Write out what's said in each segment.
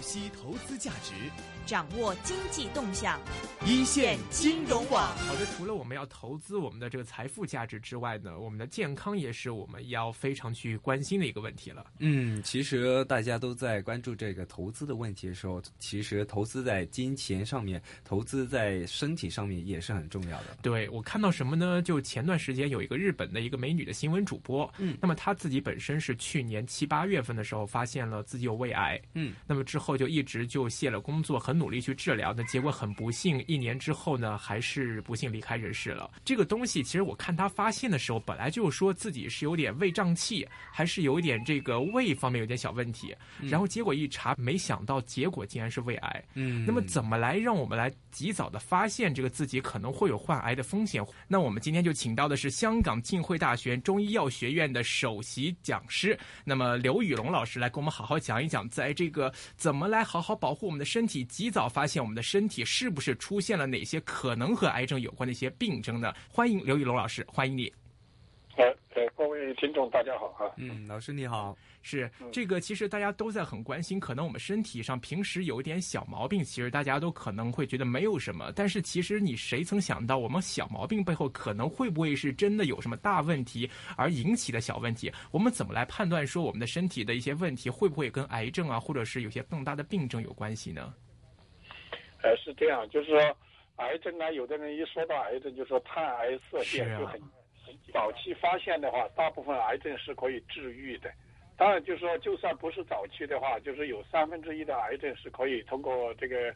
析投资价值，掌握经济动向，一线金融网。好的，除了我们要投资我们的这个财富价值之外呢，我们的健康也是我们要非常去关心的一个问题了。嗯，其实大家都在关注这个投资的问题的时候，其实投资在金钱上面，投资在身体上面也是很重要的。对我看到什么呢？就前段时间有一个日本的一个美女的新闻主播，嗯，那么她自己本身是去年七八月份的时候发现了自己有胃癌，嗯，那么之后就一直就卸了工作，很努力去治疗，那结果很不幸，一年之后呢，还是不幸离开人世了。这个东西其实我看他发现的时候，本来就说自己是有点胃胀气，还是有一点这个胃方面有点小问题，然后结果一查，没想到结果竟然是胃癌。嗯那么怎么来让我们来及早的发现这个自己可能会有患癌的风险？那我们今天就请到的是香港浸会大学中医药学院的首席讲师，那么刘宇龙老师来跟我们好好讲一讲，在这个怎么我们来好好保护我们的身体，及早发现我们的身体是不是出现了哪些可能和癌症有关的一些病症呢？欢迎刘玉龙老师，欢迎你。呃呃，各位听众大家好啊。嗯，老师你好。是这个，其实大家都在很关心，可能我们身体上平时有一点小毛病，其实大家都可能会觉得没有什么，但是其实你谁曾想到，我们小毛病背后可能会不会是真的有什么大问题而引起的小问题？我们怎么来判断说我们的身体的一些问题会不会跟癌症啊，或者是有些更大的病症有关系呢？呃，是这样，就是说癌症呢，有的人一说到癌症就说探癌色变，是啊就很很早期发现的话，大部分癌症是可以治愈的。当然，就是说，就算不是早期的话，就是有三分之一的癌症是可以通过这个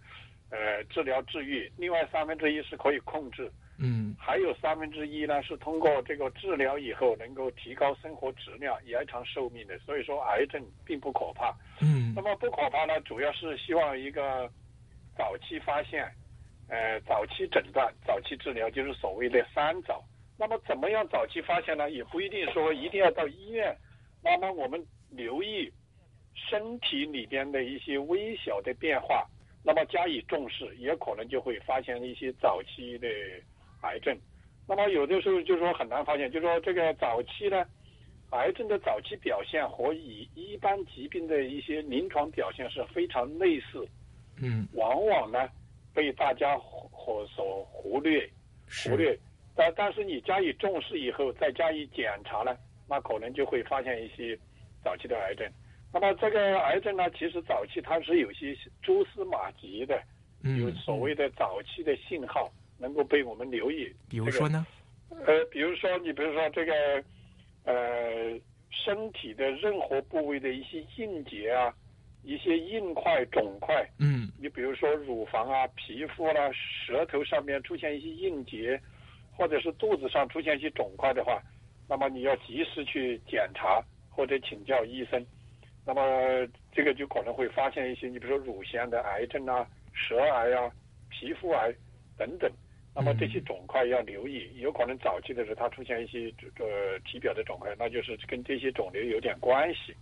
呃治疗治愈，另外三分之一是可以控制，嗯还有三分之一呢是通过这个治疗以后能够提高生活质量、延长寿命的。所以说，癌症并不可怕。嗯那么不可怕呢，主要是希望一个早期发现，呃，早期诊断、早期治疗，就是所谓的三早。那么怎么样早期发现呢？也不一定说一定要到医院。那么我们留意身体里边的一些微小的变化，那么加以重视，也可能就会发现一些早期的癌症。那么有的时候就是说很难发现，就是说这个早期呢，癌症的早期表现和以一般疾病的一些临床表现是非常类似，嗯，往往呢被大家忽忽所忽略忽略。但但是你加以重视以后，再加以检查呢，那可能就会发现一些早期的癌症。那么这个癌症呢，其实早期它是有些蛛丝马迹的，有嗯，所谓的早期的信号能够被我们留意。比如说呢？呃，比如说你比如说这个呃身体的任何部位的一些硬结啊，一些硬块、肿块，嗯你比如说乳房啊、皮肤啦、舌头上面出现一些硬结，或者是肚子上出现一些肿块的话，那么你要及时去检查或者请教医生。那么这个就可能会发现一些，你比如说乳腺的癌症啊、舌癌啊、皮肤癌等等。那么这些肿块要留意，有可能早期的时候它出现一些呃体表的肿块，那就是跟这些肿瘤有点关系。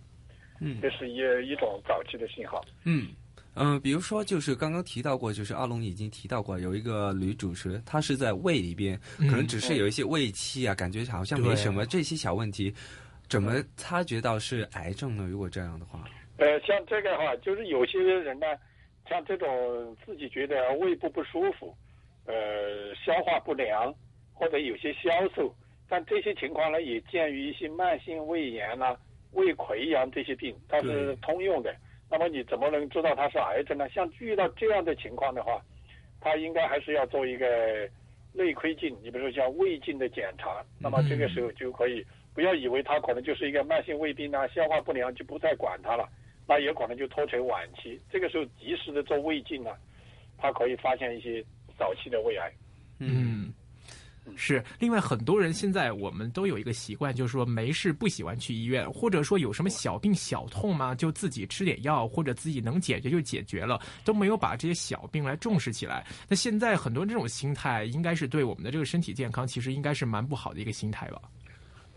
嗯这是一一种早期的信号。嗯。嗯、比如说，就是刚刚提到过，就是阿龙已经提到过，有一个女主持，她是在胃里边，嗯可能只是有一些胃气啊，感觉好像没什么这些小问题，怎么察觉到是癌症呢？如果这样的话，呃，像这个哈，就是有些人呢，像这种自己觉得胃部不舒服，呃，消化不良或者有些消瘦，但这些情况呢，也见于一些慢性胃炎啦、胃溃疡这些病，它是通用的。那么你怎么能知道它是癌症呢？像遇到这样的情况的话，他应该还是要做一个内窥镜，你比如说像胃镜的检查。那么这个时候就可以不要以为他可能就是一个慢性胃病啊、消化不良就不再管它了，那也可能就拖成晚期。这个时候及时的做胃镜呢，它可以发现一些早期的胃癌。嗯，是。另外，很多人现在我们都有一个习惯，就是说没事不喜欢去医院，或者说有什么小病小痛嘛，就自己吃点药，或者自己能解决就解决了，都没有把这些小病来重视起来。那现在很多这种心态，应该是对我们的这个身体健康，其实应该是蛮不好的一个心态吧。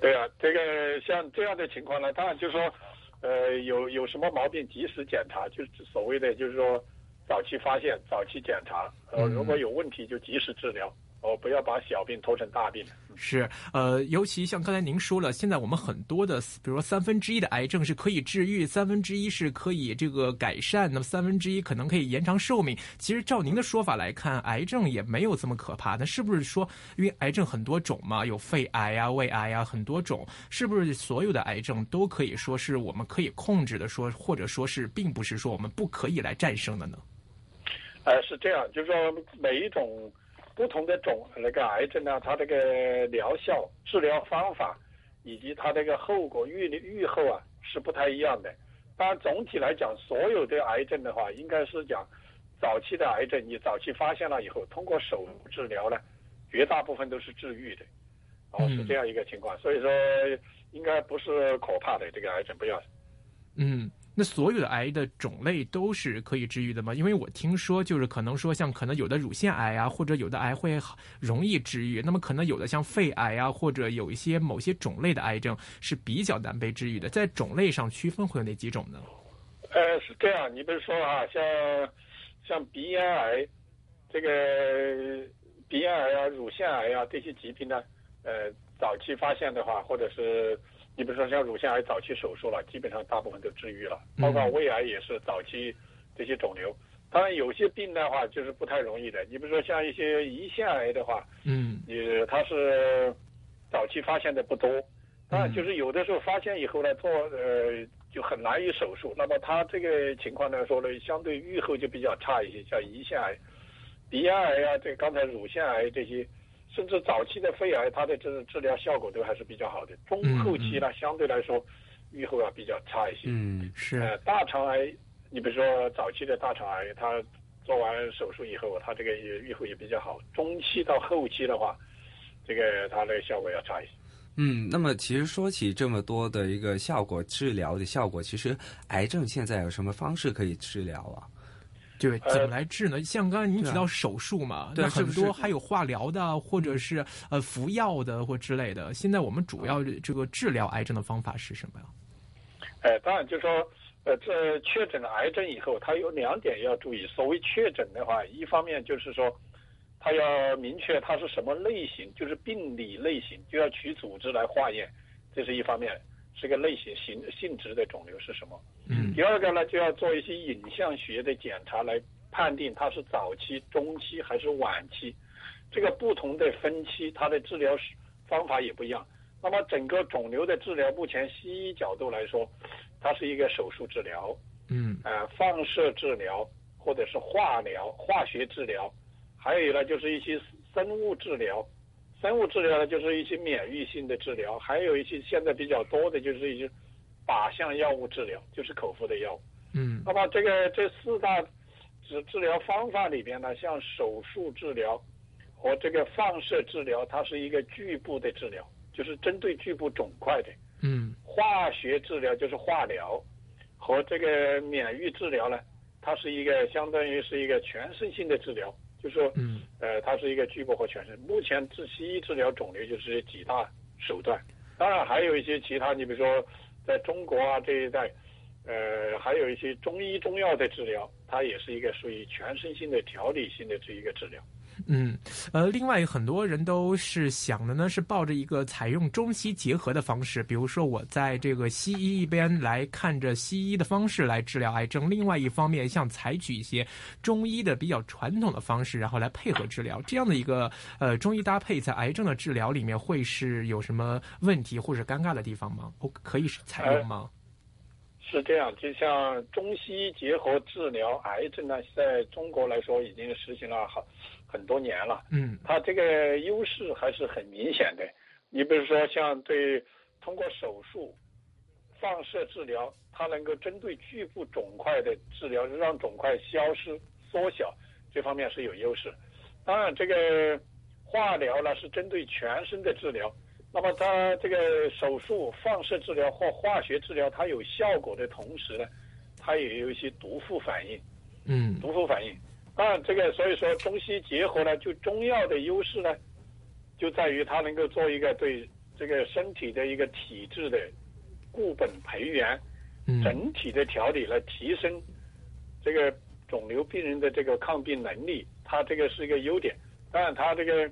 对啊，这个像这样的情况呢，当然就是说，呃，有有什么毛病及时检查，就是所谓的就是说早期发现、早期检查，呃，嗯如果有问题就及时治疗。哦，不要把小病拖成大病。是，呃，尤其像刚才您说了，现在我们很多的，比如说三分之一的癌症是可以治愈，三分之一是可以这个改善，那么三分之一可能可以延长寿命。其实照您的说法来看，癌症也没有这么可怕。那是不是说，因为癌症很多种嘛，有肺癌啊、胃癌啊，很多种，是不是所有的癌症都可以说是我们可以控制的？说或者说是并不是说我们不可以来战胜的呢？呃，是这样，就是说每一种。不同的种那个癌症呢，它这个疗效、治疗方法以及它这个后果预预后啊是不太一样的。当然，总体来讲，所有的癌症的话，应该是讲早期的癌症，你早期发现了以后，通过手术治疗呢，绝大部分都是治愈的。哦，是这样一个情况。所以说，应该不是可怕的这个癌症，不要。嗯。那所有的癌的种类都是可以治愈的吗？因为我听说，就是可能说，像可能有的乳腺癌啊，或者有的癌会容易治愈，那么可能有的像肺癌啊，或者有一些某些种类的癌症是比较难被治愈的。在种类上区分会有哪几种呢？呃，是这样，你比如说啊，像像鼻咽癌，这个鼻咽癌啊、乳腺癌啊这些疾病呢，呃，早期发现的话，或者是。你比如说像乳腺癌早期手术了，基本上大部分都治愈了，包括胃癌也是早期这些肿瘤。当然有些病的话就是不太容易的。你比如说像一些胰腺癌的话，嗯，也它是早期发现的不多，当然就是有的时候发现以后呢做呃就很难以手术。那么它这个情况来说呢，相对预后就比较差一些，像胰腺癌、鼻咽癌啊，这刚才乳腺癌这些。甚至早期的肺癌，它的这治疗效果都还是比较好的。中后期呢，相对来说，预后啊比较差一些。嗯，是。呃，大肠癌，你比如说早期的大肠癌，它做完手术以后，它这个预后也比较好。中期到后期的话，这个它的效果要差一些。嗯，那么其实说起这么多的一个效果，治疗的效果，其实癌症现在有什么方式可以治疗啊？对，怎么来治呢？像刚才您提到手术嘛，那很多还有化疗的，或者是呃服药的或之类的。现在我们主要这个治疗癌症的方法是什么呀？哎，当然就是说，呃，这确诊了癌症以后，它有两点要注意。所谓确诊的话，一方面就是说，它要明确它是什么类型，就是病理类型，就要取组织来化验，这是一方面。这个类型性性质的肿瘤是什么？嗯，第二个呢，就要做一些影像学的检查来判定它是早期、中期还是晚期。这个不同的分期，它的治疗方法也不一样。那么整个肿瘤的治疗，目前西医角度来说，它是一个手术治疗，嗯，呃，放射治疗或者是化疗、化学治疗，还有呢就是一些生物治疗。生物治疗呢，就是一些免疫性的治疗，还有一些现在比较多的就是一些靶向药物治疗，就是口服的药物。嗯。那么这个这四大治治疗方法里边呢，像手术治疗和这个放射治疗，它是一个局部的治疗，就是针对局部肿块的。嗯。化学治疗就是化疗，和这个免疫治疗呢，它是一个相当于是一个全身性的治疗。就是说，嗯，呃，它是一个局部和全身。目前治西医治疗肿瘤就是几大手段，当然还有一些其他。你比如说，在中国啊这一带，呃，还有一些中医中药的治疗，它也是一个属于全身性的调理性的这一个治疗。嗯，呃，另外很多人都是想的呢，是抱着一个采用中西结合的方式，比如说我在这个西医一边来看着西医的方式来治疗癌症，另外一方面像采取一些中医的比较传统的方式，然后来配合治疗，这样的一个呃中医搭配在癌症的治疗里面会是有什么问题或者尴尬的地方吗？我可以是采用吗？是这样，就像中西医结合治疗癌症呢，在中国来说已经实行了好很多年了。嗯，它这个优势还是很明显的。你比如说，像对通过手术、放射治疗，它能够针对局部肿块的治疗，让肿块消失、缩小，这方面是有优势。当然，这个化疗呢是针对全身的治疗。那么它这个手术、放射治疗或化学治疗，它有效果的同时呢，它也有一些毒副反应。嗯，毒副反应。当然，这个所以说中西结合呢，就中药的优势呢，就在于它能够做一个对这个身体的一个体质的固本培元、整体的调理，来提升这个肿瘤病人的这个抗病能力。它这个是一个优点。当然，它这个。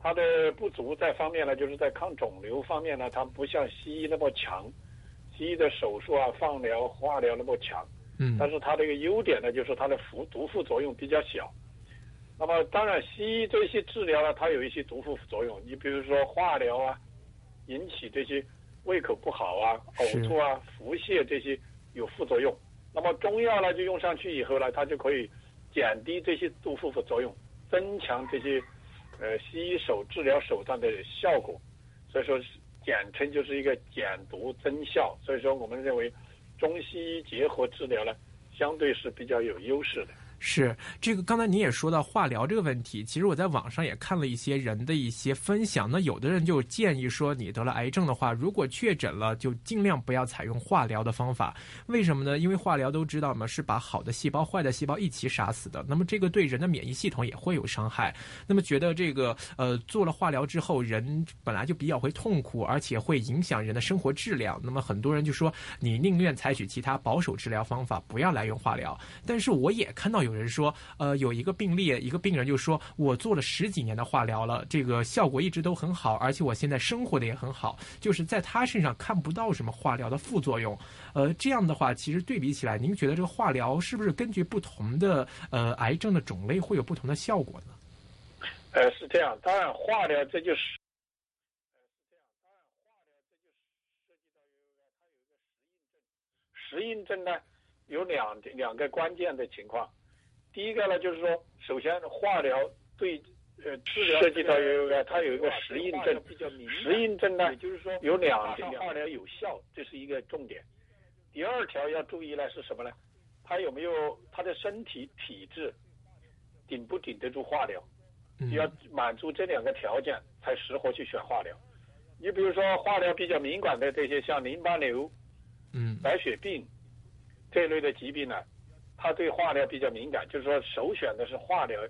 它的不足在方面呢，就是在抗肿瘤方面呢，它不像西医那么强，西医的手术啊、放疗、化疗那么强。嗯，但是它这个优点呢，就是它的副毒副作用比较小。那么当然，西医这些治疗呢，它有一些毒副作用。你比如说化疗啊，引起这些胃口不好啊、呕吐啊、腹泻这些有副作用。那么中药呢，就用上去以后呢，它就可以减低这些毒副作用，增强这些呃西医手治疗手段的效果。所以说，简称就是一个减毒增效。所以说，我们认为中西医结合治疗呢，相对是比较有优势的。是这个，刚才你也说到化疗这个问题，其实我在网上也看了一些人的一些分享。那有的人就建议说，你得了癌症的话，如果确诊了，就尽量不要采用化疗的方法。为什么呢？因为化疗都知道嘛，是把好的细胞、坏的细胞一起杀死的。那么这个对人的免疫系统也会有伤害。那么觉得这个呃做了化疗之后，人本来就比较会痛苦，而且会影响人的生活质量。那么很多人就说，你宁愿采取其他保守治疗方法，不要来用化疗。但是我也看到有有人说，呃，有一个病例，一个病人就说，我做了十几年的化疗了，这个效果一直都很好，而且我现在生活的也很好，就是在他身上看不到什么化疗的副作用。呃，这样的话，其实对比起来，您觉得这个化疗是不是根据不同的呃癌症的种类会有不同的效果呢？呃，是这样。当然，化疗这就是，呃，是这样。当然，化疗这就涉及到它有一个实印证。实印证呢，有两两个关键的情况。第一个呢，就是说，首先化疗对呃治疗涉及到有一个它有一个适应症，适应症呢，也就是说有两条化疗有效，这是一个重点。第二条要注意呢是什么呢？他有没有他的身体体质顶不顶得住化疗？嗯要满足这两个条件才适合去选化疗。你比如说化疗比较敏感的这些，像淋巴瘤、嗯白血病这类的疾病呢，它对化疗比较敏感，就是说首选的是化疗，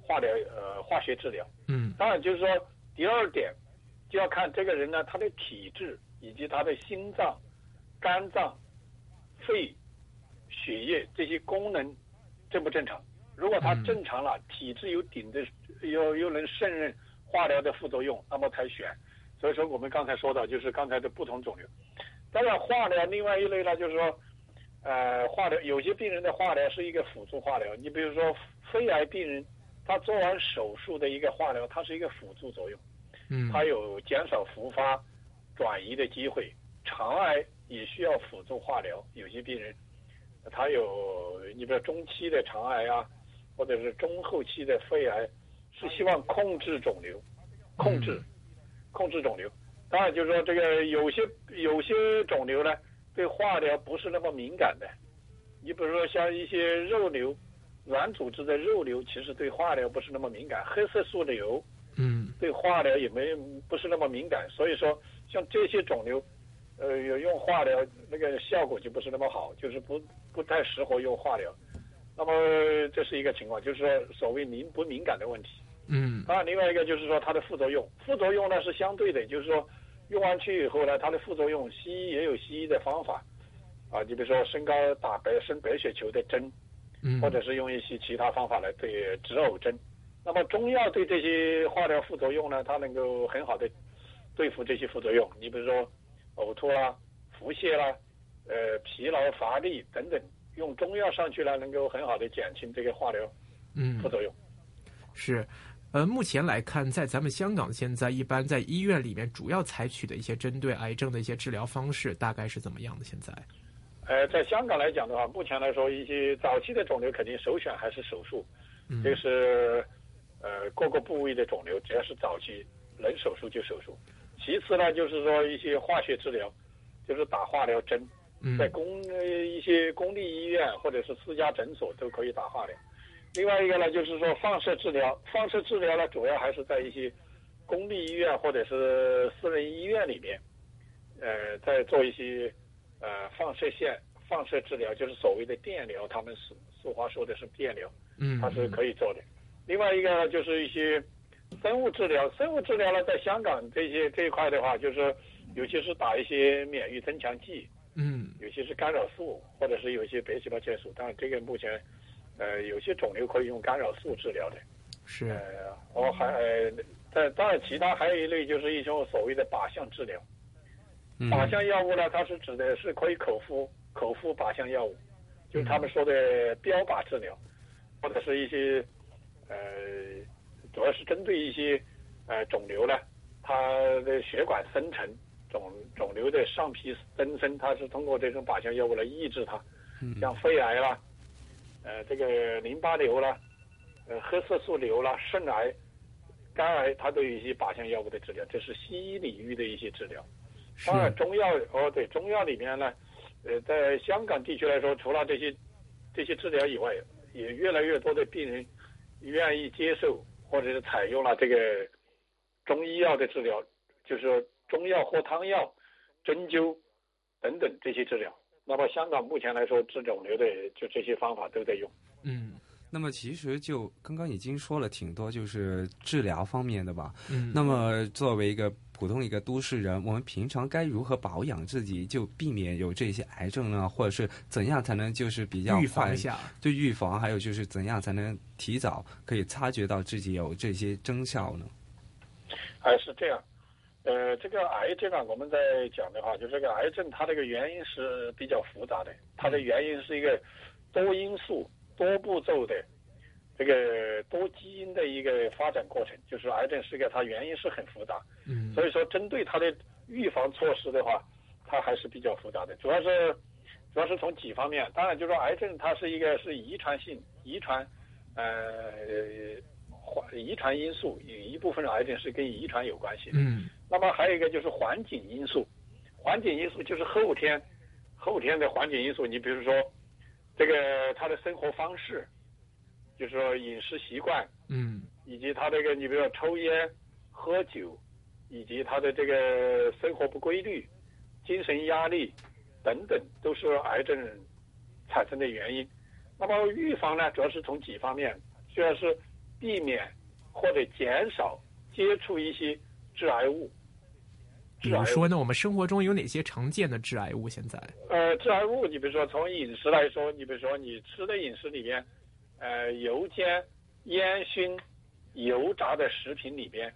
化疗呃化学治疗。嗯当然就是说第二点就要看这个人呢他的体质以及他的心脏、肝脏、肺、血液这些功能正不正常。如果他嗯正常了，体质有顶的，又又能胜任化疗的副作用，那么才选。所以说我们刚才说到，就是刚才的不同肿瘤。当然，化疗另外一类呢，就是说，呃，化疗有些病人的化疗是一个辅助化疗。你比如说肺癌病人，他做完手术的一个化疗，它是一个辅助作用，嗯它有减少复发、转移的机会。肠癌也需要辅助化疗，有些病人他有，你比如中期的肠癌啊，或者是中后期的肺癌，是希望控制肿瘤，控制、控制肿瘤。当然，就是说这个有些有些肿瘤呢，对化疗不是那么敏感的。你比如说像一些肉瘤，软组织的肉瘤，其实对化疗不是那么敏感。黑色素瘤嗯对化疗也没不是那么敏感，所以说像这些肿瘤，呃，有用化疗那个效果就不是那么好，就是不不太适合用化疗。那么这是一个情况，就是说所谓敏不敏感的问题。嗯当然，另外一个就是说它的副作用，副作用呢是相对的，就是说用完去以后呢，它的副作用，西医也有西医的方法，啊，你比如说升高打白生白血球的针，嗯，或者是用一些其他方法来对止呕针。那么中药对这些化疗副作用呢，它能够很好的对付这些副作用。你比如说呕吐啦、腹泻啦、呃疲劳乏力等等，用中药上去呢，能够很好的减轻这个化疗嗯副作用。是。呃，目前来看，在咱们香港，现在一般在医院里面主要采取的一些针对癌症的一些治疗方式，大概是怎么样的？现在？呃，在香港来讲的话，目前来说，一些早期的肿瘤肯定首选还是手术，嗯这个是呃各个部位的肿瘤，只要是早期能手术就手术。其次呢，就是说一些化学治疗，就是打化疗针，嗯在公呃一些公立医院或者是私家诊所都可以打化疗。另外一个呢，就是说放射治疗，放射治疗呢主要还是在一些公立医院或者是私人医院里面，呃，在做一些呃放射线放射治疗，就是所谓的电疗，他们俗俗话说的是电疗，嗯，它是可以做的。另外一个呢，就是一些生物治疗，生物治疗呢，在香港这些这一块的话，就是尤其是打一些免疫增强剂，嗯有些是干扰素，或者是有一些白细胞介素。当然，这个目前，呃，有些肿瘤可以用干扰素治疗的。是呃，我还、呃、在当然，其他还有一类就是一种所谓的靶向治疗。嗯靶向药物呢，它是指的是可以口服口服靶向药物，就是他们说的标靶治疗，或者是一些呃，主要是针对一些呃肿瘤呢，它的血管生成肿肿瘤的上皮增生，它是通过这种靶向药物来抑制它，像肺癌啦，呃这个淋巴瘤啦，呃黑色素瘤啦，肾癌、肝癌，它都有一些靶向药物的治疗，这是西医领域的一些治疗。是当然，中药哦，对，中药里面呢，呃，在香港地区来说，除了这些这些治疗以外，也越来越多的病人愿意接受或者是采用了这个中医药的治疗，就是说中药或汤药、针灸等等这些治疗。那么香港目前来说，治肿瘤的就这些方法都在用。嗯那么其实就刚刚已经说了挺多，就是治疗方面的吧。嗯，那么作为一个普通一个都市人，我们平常该如何保养自己，就避免有这些癌症呢？或者是怎样才能就是比较预防一下，对预防，还有就是怎样才能提早可以察觉到自己有这些征兆呢？还是这样，呃，这个癌症啊，我们在讲的话，就这个癌症它这个原因是比较复杂的，它的原因是一个多因素、多步骤的这个多基因的一个发展过程，就是癌症是一个它原因是很复杂，嗯所以说针对它的预防措施的话，它还是比较复杂的，主要是主要是从几方面，当然就是说癌症它是一个是遗传性遗传，呃。遗传因素，有一部分癌症是跟遗传有关系的。嗯那么还有一个就是环境因素，环境因素就是后天后天的环境因素。你比如说，这个他的生活方式，就是说饮食习惯，嗯以及他这个你比如说抽烟、喝酒，以及他的这个生活不规律、精神压力等等，都是癌症产生的原因。那么预防呢，主要是从几方面，主要是避免或者减少接触一些致癌物。比如说呢，我们生活中有哪些常见的致癌物？现在，呃，致癌物，你比如说从饮食来说，你比如说你吃的饮食里边，呃，油煎、烟熏、油炸的食品里边，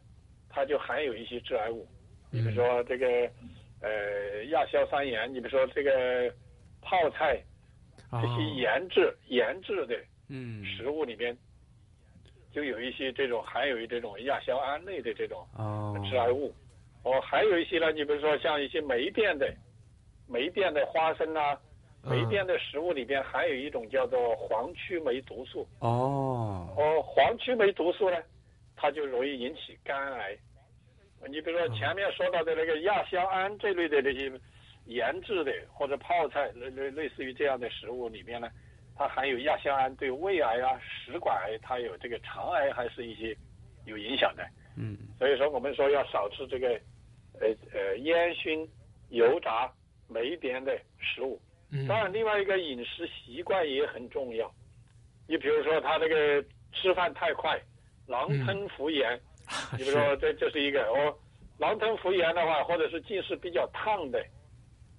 它就含有一些致癌物。你比如说这个，呃，亚硝酸盐，你比如说这个泡菜，这哦些盐制、盐制的嗯，食物里边，就有一些这种含有这种亚硝胺类的这种哦，致癌物。哦，还有一些呢，你比如说像一些霉变的、霉变的花生啊，霉变的食物里边含有一种叫做黄曲霉毒素。哦，哦，黄曲霉毒素呢，它就容易引起肝癌。你比如说前面说到的那个亚硝胺这类的这些腌制的或者泡菜类类类似于这样的食物里面呢，它含有亚硝胺，对胃癌啊、食管癌，它有这个肠癌还是一些有影响的。嗯，所以说我们说要少吃这个，呃呃烟熏、油炸、霉变的食物。嗯当然，另外一个饮食习惯也很重要。你比如说他这个吃饭太快，狼吞虎咽。你比如说这这是一个哦，狼吞虎咽的话，或者是进食比较烫的、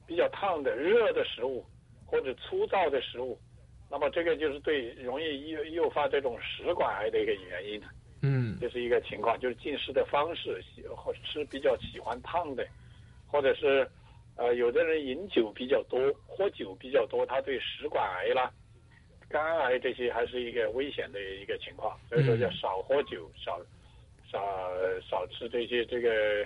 比较烫的热的食物，或者粗糙的食物，那么这个就是对容易诱诱发这种食管癌的一个原因。嗯这是一个情况，就是进食的方式，喜或吃比较喜欢烫的，或者是呃有的人饮酒比较多，喝酒比较多，他对食管癌啦、肝癌这些还是一个危险的一个情况，所以说要少喝酒，少少少吃这些这个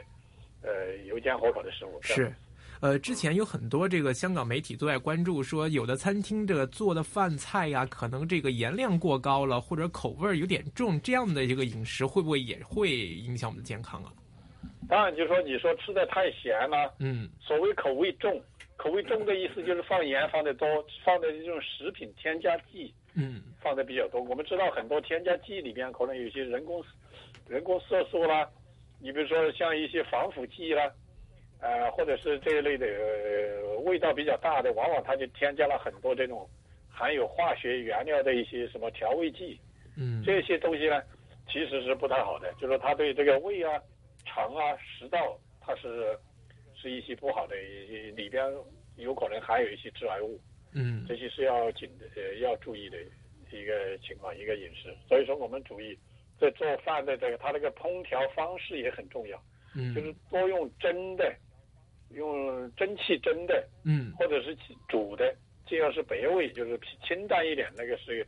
呃油煎火烤的食物。是。呃，之前有很多这个香港媒体都在关注说，有的餐厅这个做的饭菜呀，可能这个盐量过高了，或者口味儿有点重，这样的一个饮食会不会也会影响我们的健康啊？当然，就是说你说吃的太咸了，嗯所谓口味重，口味重的意思就是放盐放的多，放的这种食品添加剂。嗯放的比较多。我们知道很多添加剂里边可能有些人工人工色素啦，你比如说像一些防腐剂啦，呃，或者是这一类的、呃、味道比较大的，往往它就添加了很多这种含有化学原料的一些什么调味剂，嗯这些东西呢，其实是不太好的，就是说它对这个胃啊、肠啊、食道，它是是一些不好的，里边有可能含有一些致癌物。嗯这些是要紧的，呃，要注意的一个情况，一个饮食。所以说，我们注意在做饭的这个，它那个烹调方式也很重要，嗯，就是多用蒸的，用蒸汽蒸的，嗯或者是煮的，这要是白味，就是清淡一点，那个是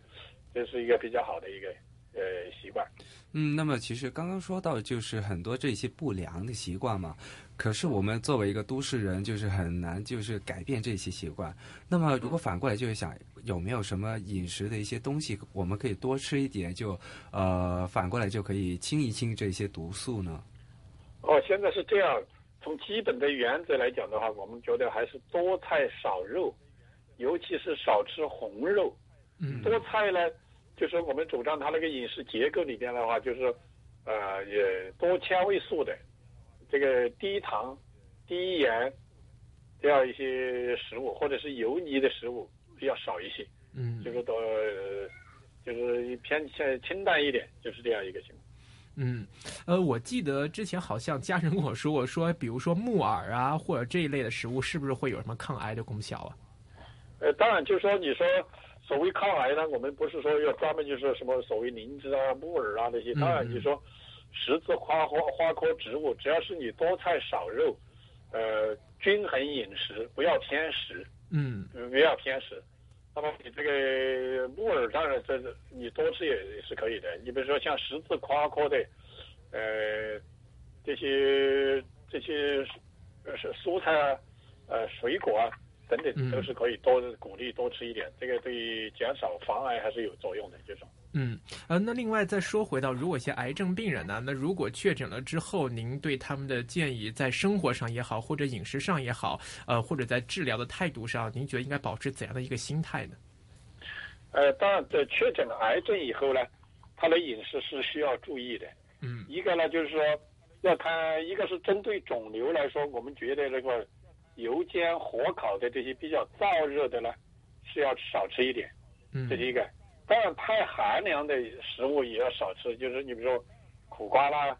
这是一个比较好的一个呃习惯。嗯，那么其实刚刚说到就是很多这些不良的习惯嘛，可是我们作为一个都市人，就是很难就是改变这些习惯。那么如果反过来就是想有没有什么饮食的一些东西，我们可以多吃一点，就呃反过来就可以清一清这些毒素呢？哦，现在是这样，从基本的原则来讲的话，我们觉得还是多菜少肉，尤其是少吃红肉。嗯多菜呢，就是我们主张它那个饮食结构里边的话，就是呃也多纤维素的，这个低糖、低盐这样一些食物，或者是油腻的食物要少一些，嗯就是多、呃就是偏向清淡一点，就是这样一个情况。嗯，呃，我记得之前好像家人跟我说过，说比如说木耳啊，或者这一类的食物，是不是会有什么抗癌的功效啊？呃，当然，就是说，你说所谓抗癌呢，我们不是说要专门就是什么所谓灵芝啊、木耳啊那些。当然，嗯你说十字花花花科植物，只要是你多菜少肉，呃，均衡饮食，不要偏食，嗯呃不要偏食。那么你这个木耳，当然这你多吃也是可以的。你比如说像十字花科的，呃，这些这些呃蔬菜啊，呃水果啊等嗯等，都是可以多鼓励多吃一点。这个对于减少防癌还是有作用的。这种嗯，呃，那另外再说回到，如果一些癌症病人呢，那如果确诊了之后，您对他们的建议，在生活上也好，或者饮食上也好，呃，或者在治疗的态度上，您觉得应该保持怎样的一个心态呢？呃，当然在确诊了癌症以后呢，他的饮食是需要注意的。嗯一个呢，就是说要看，一个是针对肿瘤来说，我们觉得这个油煎、火烤的这些比较燥热的呢，是要少吃一点，嗯这是一个。当然，太寒凉的食物也要少吃，就是你比如说苦瓜啦，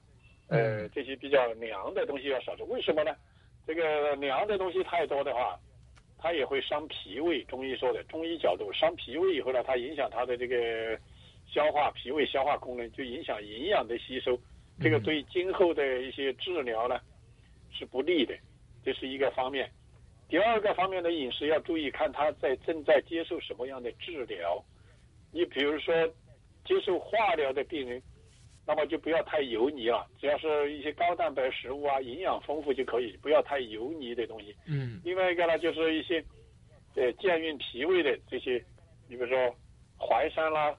呃，嗯这些比较凉的东西要少吃。为什么呢？这个凉的东西太多的话，它也会伤脾胃。中医说的，中医角度伤脾胃以后呢，它影响它的这个消化、脾胃消化功能，就影响营养的吸收。这个对今后的一些治疗呢是不利的，这是一个方面。第二个方面的饮食要注意，看他在正在接受什么样的治疗。你比如说接受化疗的病人，那么就不要太油腻了，只要是一些高蛋白食物啊，营养丰富就可以，不要太油腻的东西。嗯另外一个呢，就是一些呃健运脾胃的这些，你比如说淮山啦、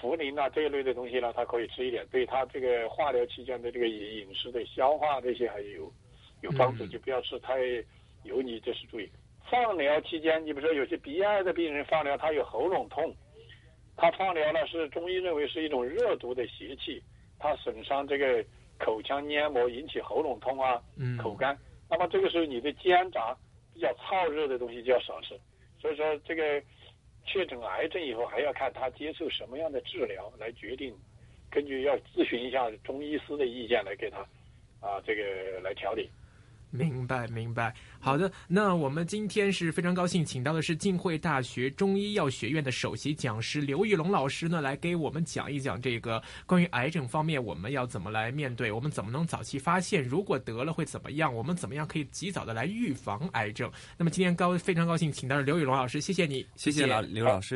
茯苓啦这一类的东西呢，他可以吃一点，对他这个化疗期间的这个饮饮食的消化这些还有有帮助，嗯就不要吃太油腻，这是注意。放疗期间，你比如说有些鼻癌的病人放疗，他有喉咙痛，他放疗呢是中医认为是一种热毒的邪气，它损伤这个口腔黏膜，引起喉咙痛啊、嗯口干。那么这个时候你的煎炸比较燥热的东西就要少吃。所以说这个确诊癌症以后，还要看他接受什么样的治疗来决定，根据要咨询一下中医师的意见来给他啊这个来调理。明白，明白。好的，那我们今天是非常高兴，请到的是浸会大学中医药学院的首席讲师刘玉龙老师呢，来给我们讲一讲这个关于癌症方面，我们要怎么来面对，我们怎么能早期发现，如果得了会怎么样，我们怎么样可以及早的来预防癌症。那么今天高非常高兴，请到了刘玉龙老师，谢谢你，谢谢老刘老师。